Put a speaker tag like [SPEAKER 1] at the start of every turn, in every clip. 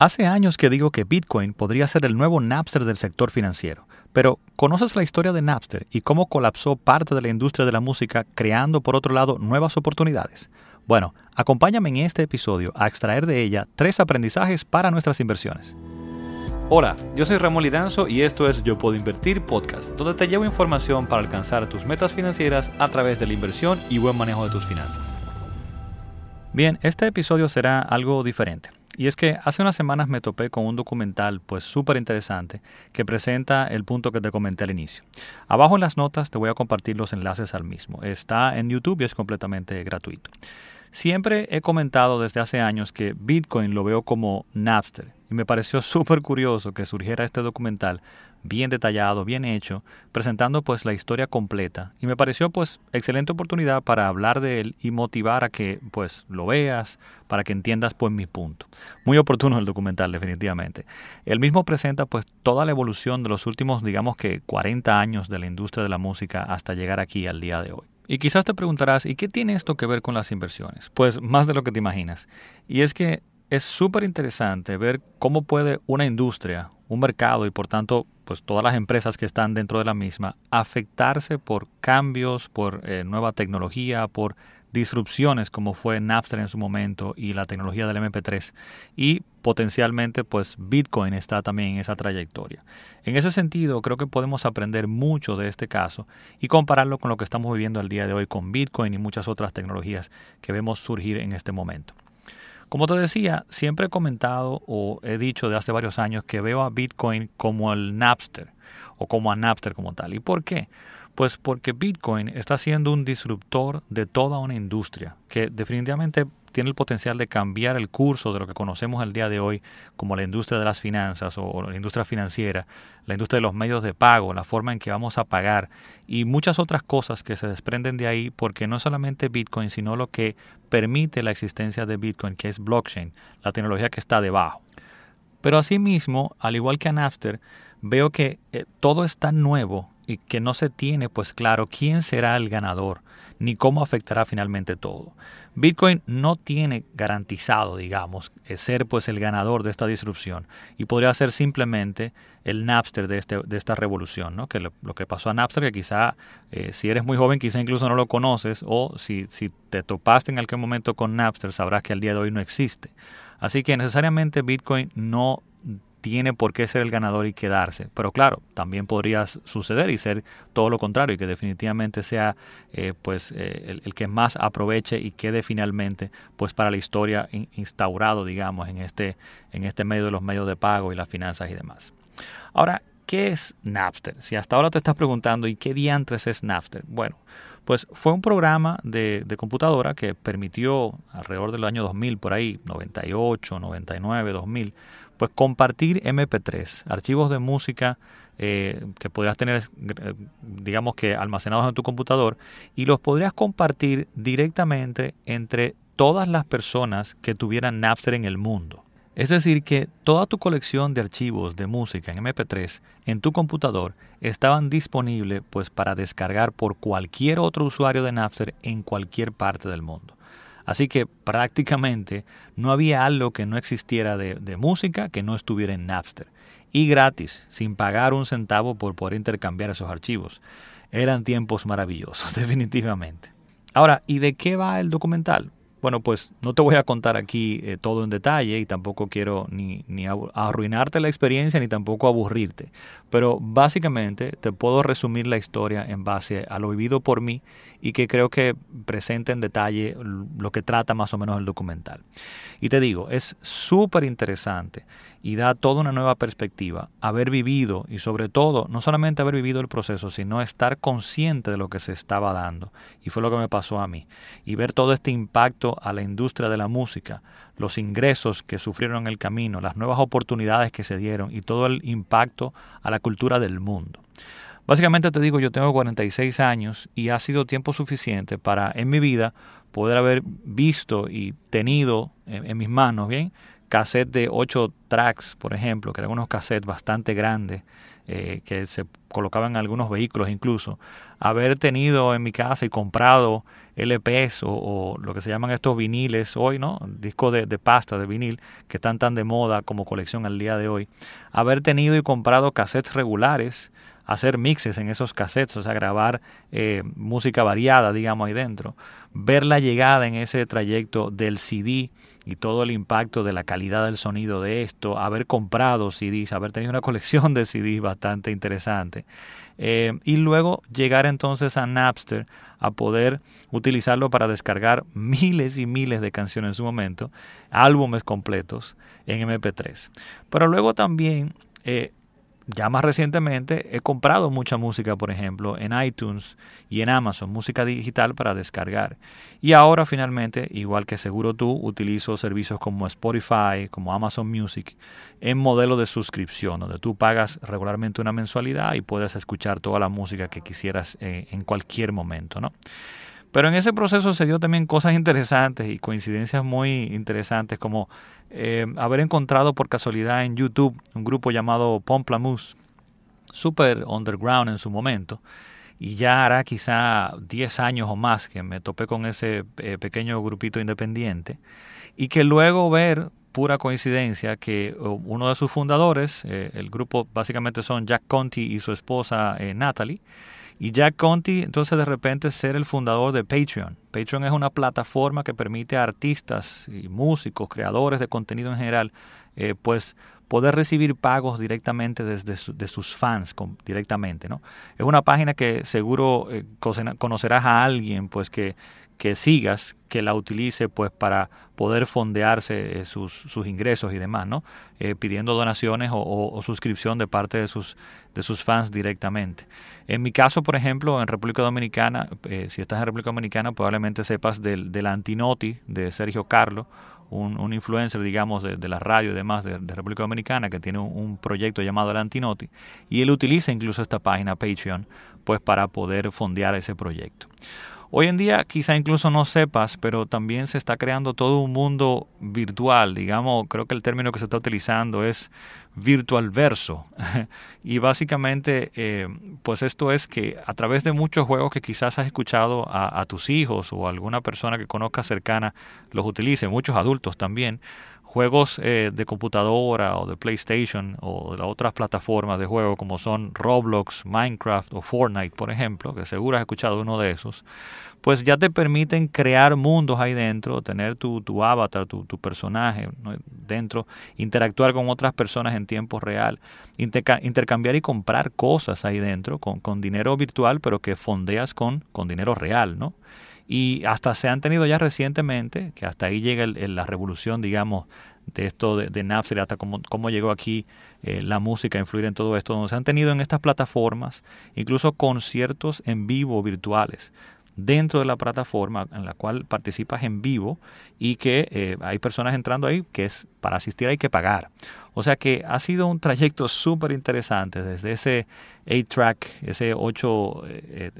[SPEAKER 1] Hace años que digo que Bitcoin podría ser el nuevo Napster del sector financiero, pero ¿conoces la historia de Napster y cómo colapsó parte de la industria de la música creando por otro lado nuevas oportunidades? Bueno, acompáñame en este episodio a extraer de ella tres aprendizajes para nuestras inversiones. Hola, yo soy Ramón Lidanzo y esto es Yo Puedo Invertir Podcast, donde te llevo información para alcanzar tus metas financieras a través de la inversión y buen manejo de tus finanzas. Bien, este episodio será algo diferente. Y es que hace unas semanas me topé con un documental pues súper interesante que presenta el punto que te comenté al inicio. Abajo en las notas te voy a compartir los enlaces al mismo. Está en YouTube y es completamente gratuito. Siempre he comentado desde hace años que Bitcoin lo veo como Napster y me pareció súper curioso que surgiera este documental bien detallado, bien hecho, presentando pues la historia completa y me pareció pues excelente oportunidad para hablar de él y motivar a que pues lo veas, para que entiendas pues mi punto. Muy oportuno el documental definitivamente. El mismo presenta pues toda la evolución de los últimos digamos que 40 años de la industria de la música hasta llegar aquí al día de hoy. Y quizás te preguntarás, ¿y qué tiene esto que ver con las inversiones? Pues más de lo que te imaginas. Y es que es súper interesante ver cómo puede una industria, un mercado y por tanto pues todas las empresas que están dentro de la misma afectarse por cambios, por eh, nueva tecnología, por disrupciones como fue Napster en su momento y la tecnología del MP3 y potencialmente pues Bitcoin está también en esa trayectoria. En ese sentido creo que podemos aprender mucho de este caso y compararlo con lo que estamos viviendo al día de hoy con Bitcoin y muchas otras tecnologías que vemos surgir en este momento. Como te decía, siempre he comentado o he dicho de hace varios años que veo a Bitcoin como el Napster o como a Napster como tal. ¿Y por qué? Pues porque Bitcoin está siendo un disruptor de toda una industria que definitivamente tiene el potencial de cambiar el curso de lo que conocemos el día de hoy como la industria de las finanzas o la industria financiera, la industria de los medios de pago, la forma en que vamos a pagar y muchas otras cosas que se desprenden de ahí porque no solamente Bitcoin, sino lo que permite la existencia de Bitcoin, que es blockchain, la tecnología que está debajo. Pero asimismo, al igual que a Napster, veo que eh, todo es tan nuevo y que no se tiene pues claro quién será el ganador ni cómo afectará finalmente todo. Bitcoin no tiene garantizado, digamos, eh, ser pues el ganador de esta disrupción y podría ser simplemente el Napster de, este, de esta revolución, ¿no? que lo, que pasó a Napster, que quizá eh, si eres muy joven quizá incluso no lo conoces o si, si te topaste en aquel momento con Napster sabrás que al día de hoy no existe. Así que necesariamente Bitcoin no tiene por qué ser el ganador y quedarse. Pero claro, también podría suceder y ser todo lo contrario, y que definitivamente sea eh, pues eh, el, que más aproveche y quede finalmente pues para la historia instaurado, digamos, en este, en este medio de los medios de pago y las finanzas y demás. Ahora, ¿qué es Napster? Si hasta ahora te estás preguntando, ¿y qué diantres es Napster? Bueno, pues fue un programa de, de, computadora que permitió alrededor del año 2000, por ahí, 98, 99, 2000, pues compartir MP3, archivos de música eh, que podrías tener, eh, digamos que almacenados en tu computador, y los podrías compartir directamente entre todas las personas que tuvieran Napster en el mundo. Es decir, que toda tu colección de archivos de música en MP3 en tu computador estaban disponibles pues para descargar por cualquier otro usuario de Napster en cualquier parte del mundo. Así que prácticamente no había algo que no existiera de, música que no estuviera en Napster. Y gratis, sin pagar un centavo por poder intercambiar esos archivos. Eran tiempos maravillosos, definitivamente. Ahora, ¿y de qué va el documental? Bueno, pues no te voy a contar aquí eh, todo en detalle y tampoco quiero ni, ni arruinarte la experiencia ni tampoco aburrirte. Pero básicamente te puedo resumir la historia en base a lo vivido por mí y que creo que presenta en detalle lo que trata más o menos el documental. Y te digo, es súper interesante y da toda una nueva perspectiva haber vivido y sobre todo no solamente haber vivido el proceso, sino estar consciente de lo que se estaba dando. Y fue lo que me pasó a mí. Y ver todo este impacto a la industria de la música, los ingresos que sufrieron en el camino, las nuevas oportunidades que se dieron y todo el impacto a la cultura del mundo. Básicamente te digo, yo tengo 46 años y ha sido tiempo suficiente para en mi vida poder haber visto y tenido en, mis manos, ¿bien? Cassette de 8 tracks, por ejemplo, que eran unos cassettes bastante grandes, eh, que se colocaban en algunos vehículos incluso, haber tenido en mi casa y comprado LPs o, lo que se llaman estos viniles hoy, ¿no? Discos de, de, pasta, de vinil, que están tan de moda como colección al día de hoy. Haber tenido y comprado cassettes regulares, hacer mixes en esos cassettes, o sea, grabar eh, música variada, digamos, ahí dentro. Ver la llegada en ese trayecto del CD y todo el impacto de la calidad del sonido de esto, haber comprado CDs, haber tenido una colección de CDs bastante interesante. Eh, y luego llegar entonces a Napster a poder utilizarlo para descargar miles y miles de canciones en su momento, álbumes completos en MP3. Pero luego también eh, ya más recientemente he comprado mucha música, por ejemplo, en iTunes y en Amazon, música digital para descargar. Y ahora finalmente, igual que seguro tú, utilizo servicios como Spotify, como Amazon Music, en modelo de suscripción, donde tú pagas regularmente una mensualidad y puedes escuchar toda la música que quisieras eh, en cualquier momento, ¿no? Pero en ese proceso se dio también cosas interesantes y coincidencias muy interesantes, como eh, haber encontrado por casualidad en YouTube un grupo llamado Pomplamoose, super underground en su momento, y ya hará quizá 10 años o más que me topé con ese eh, pequeño grupito independiente, y que luego ver pura coincidencia que uh, uno de sus fundadores, eh, el grupo básicamente son Jack Conti y su esposa Natalie, y Jack Conti, entonces de repente ser el fundador de Patreon. Patreon es una plataforma que permite a artistas y músicos, creadores de contenido en general, eh, pues poder recibir pagos directamente desde de sus fans directamente, ¿no? Es una página que seguro eh, conocerás a alguien, pues que, que sigas, que la utilice pues para poder fondearse eh, sus, sus, ingresos y demás, ¿no? Pidiendo donaciones o, suscripción de parte de sus, de sus fans directamente. En mi caso, por ejemplo, en República Dominicana, eh, si estás en República Dominicana, probablemente sepas del, del Antinoti de Sergio Carlo, un, un influencer, digamos, de, de, la radio y demás de, República Dominicana, que tiene un, un, proyecto llamado El Antinoti, y él utiliza incluso esta página Patreon, pues para poder fondear ese proyecto. Hoy en día quizá incluso no sepas, pero también se está creando todo un mundo virtual, digamos, creo que el término que se está utilizando es virtual verso. y básicamente, eh, pues esto es que a través de muchos juegos que quizás has escuchado a, a tus hijos o alguna persona que conozcas cercana los utilice, muchos adultos también, juegos eh, de computadora o de PlayStation o de las otras plataformas de juego como son Roblox, Minecraft o Fortnite, por ejemplo, que seguro has escuchado uno de esos, pues ya te permiten crear mundos ahí dentro, tener tu, tu avatar, tu, tu personaje dentro, interactuar con otras personas en tiempo real, intercambiar y comprar cosas ahí dentro con, con dinero virtual, pero que fondeas con, con dinero real, ¿no? Y hasta se han tenido ya recientemente, que hasta ahí llega la revolución, digamos, de esto de, de Napster, hasta cómo, cómo llegó aquí eh, la música a influir en todo esto, donde se han tenido en estas plataformas incluso conciertos en vivo virtuales dentro de la plataforma en la cual participas en vivo y que eh, hay personas entrando ahí que es para asistir hay que pagar. O sea que ha sido un trayecto súper interesante desde ese 8-track, ese 8, eh,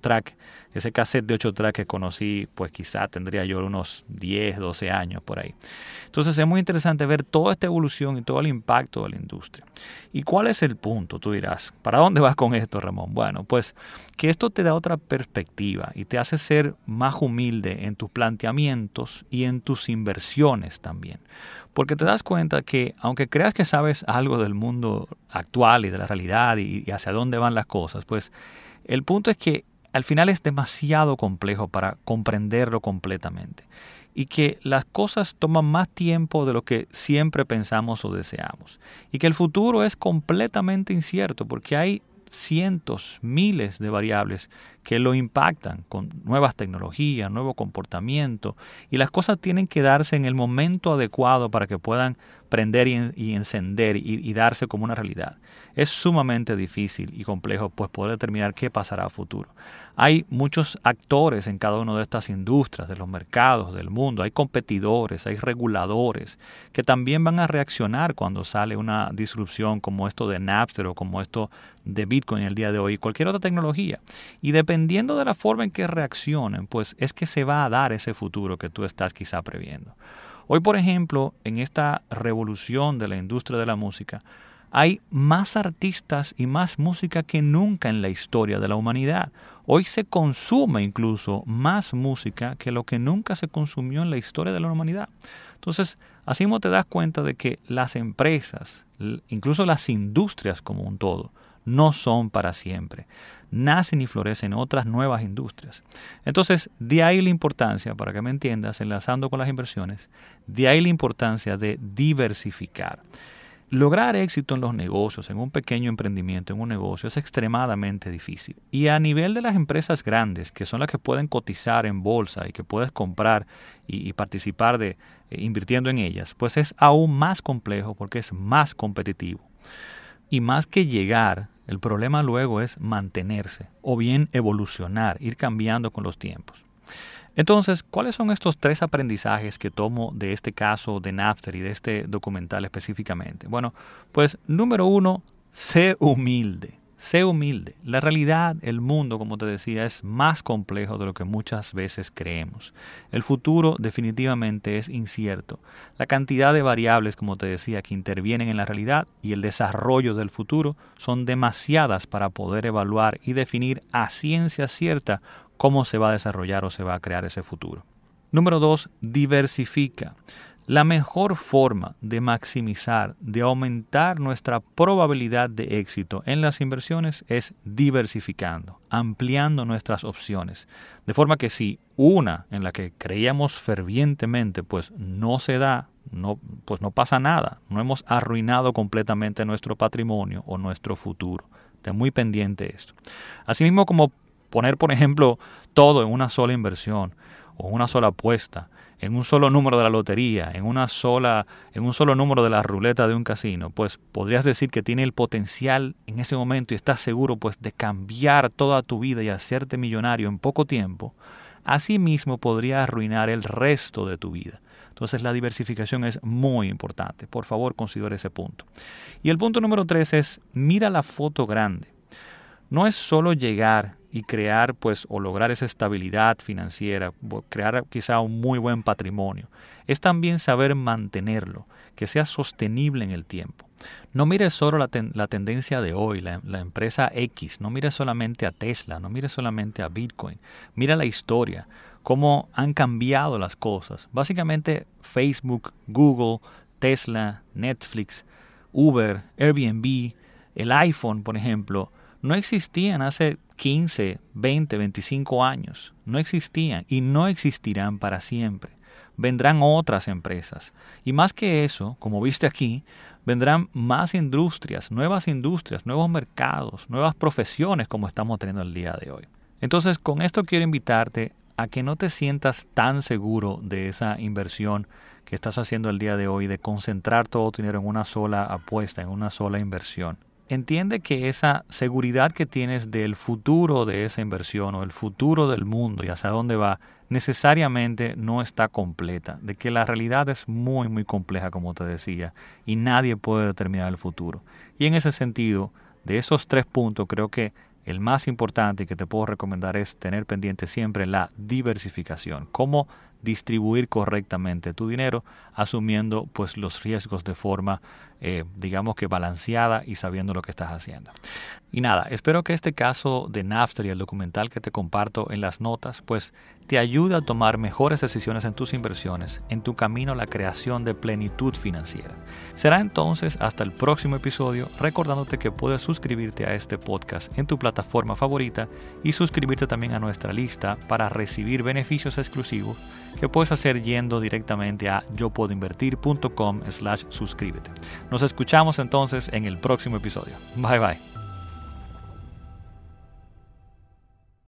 [SPEAKER 1] track, ese cassette de 8 track que conocí, pues quizá tendría yo unos 10, 12 años por ahí. Entonces es muy interesante ver toda esta evolución y todo el impacto de la industria. ¿Y cuál es el punto? Tú dirás, ¿para dónde vas con esto, Ramón? Bueno, pues que esto te da otra perspectiva y te hace ser más humilde en tus planteamientos y en tus inversiones también. Porque te das cuenta que aunque creas que sabes algo del mundo actual y de la realidad y, hacia dónde van las cosas, pues el punto es que al final es demasiado complejo para comprenderlo completamente y que las cosas toman más tiempo de lo que siempre pensamos o deseamos y que el futuro es completamente incierto porque hay cientos, miles de variables que lo impactan con nuevas tecnologías, nuevo comportamiento y las cosas tienen que darse en el momento adecuado para que puedan prender y, encender y, darse como una realidad. Es sumamente difícil y complejo pues poder determinar qué pasará a futuro. Hay muchos actores en cada una de estas industrias, de los mercados, del mundo. Hay competidores, hay reguladores que también van a reaccionar cuando sale una disrupción como esto de Napster o como esto de Bitcoin el día de hoy, cualquier otra tecnología. Y dependiendo de la forma en que reaccionen, pues es que se va a dar ese futuro que tú estás quizá previendo. Hoy, por ejemplo, en esta revolución de la industria de la música, hay más artistas y más música que nunca en la historia de la humanidad. Hoy se consume incluso más música que lo que nunca se consumió en la historia de la humanidad. Entonces, así mismo te das cuenta de que las empresas, incluso las industrias como un todo, no son para siempre. Nacen y florecen otras nuevas industrias. Entonces, de ahí la importancia, para que me entiendas, enlazando con las inversiones, de ahí la importancia de diversificar. Lograr éxito en los negocios, en un pequeño emprendimiento, en un negocio, es extremadamente difícil. Y a nivel de las empresas grandes, que son las que pueden cotizar en bolsa y que puedes comprar y, participar de eh, invirtiendo en ellas, pues es aún más complejo porque es más competitivo. Y más que llegar, el problema luego es mantenerse o bien evolucionar, ir cambiando con los tiempos. Entonces, ¿cuáles son estos tres aprendizajes que tomo de este caso de Napster y de este documental específicamente? Bueno, pues número uno, sé humilde. Sé humilde. La realidad, el mundo, como te decía, es más complejo de lo que muchas veces creemos. El futuro definitivamente es incierto. La cantidad de variables, como te decía, que intervienen en la realidad y el desarrollo del futuro son demasiadas para poder evaluar y definir a ciencia cierta cómo se va a desarrollar o se va a crear ese futuro. Número dos, diversifica. La mejor forma de maximizar, de aumentar nuestra probabilidad de éxito en las inversiones es diversificando, ampliando nuestras opciones. De forma que si una en la que creíamos fervientemente pues no se da, no, pues no pasa nada, no hemos arruinado completamente nuestro patrimonio o nuestro futuro. Ten muy pendiente esto. Asimismo como poner, por ejemplo, todo en una sola inversión o una sola apuesta, en un solo número de la lotería, en una sola, en un solo número de la ruleta de un casino, pues podrías decir que tiene el potencial en ese momento y estás seguro pues de cambiar toda tu vida y hacerte millonario en poco tiempo, asimismo podría arruinar el resto de tu vida. Entonces la diversificación es muy importante. Por favor, considere ese punto. Y el punto número tres es mira la foto grande. No es solo llegar y crear pues o lograr esa estabilidad financiera, crear quizá un muy buen patrimonio. Es también saber mantenerlo, que sea sostenible en el tiempo. No mires solo la, tendencia de hoy, la, empresa X, no mires solamente a Tesla, no mires solamente a Bitcoin, mira la historia, cómo han cambiado las cosas. Básicamente Facebook, Google, Tesla, Netflix, Uber, Airbnb, el iPhone, por ejemplo, no existían hace 15, 20, 25 años. No existían y no existirán para siempre. Vendrán otras empresas. Y más que eso, como viste aquí, vendrán más industrias, nuevas industrias, nuevos mercados, nuevas profesiones como estamos teniendo el día de hoy. Entonces, con esto quiero invitarte a que no te sientas tan seguro de esa inversión que estás haciendo el día de hoy, de concentrar todo tu dinero en una sola apuesta, en una sola inversión entiende que esa seguridad que tienes del futuro de esa inversión o el futuro del mundo y hacia dónde va, necesariamente no está completa, de que la realidad es muy, muy compleja, como te decía, y nadie puede determinar el futuro. Y en ese sentido, de esos tres puntos, creo que el más importante que te puedo recomendar es tener pendiente siempre la diversificación, cómo distribuir correctamente tu dinero, asumiendo pues los riesgos de forma eh, digamos que balanceada y sabiendo lo que estás haciendo. Y nada, espero que este caso de Napster y el documental que te comparto en las notas, pues te ayude a tomar mejores decisiones en tus inversiones, en tu camino a la creación de plenitud financiera. Será entonces hasta el próximo episodio, recordándote que puedes suscribirte a este podcast en tu plataforma favorita y suscribirte también a nuestra lista para recibir beneficios exclusivos que puedes hacer yendo directamente a yopuedoinvertir.com slash suscríbete. Nos escuchamos entonces en el próximo episodio. Bye bye.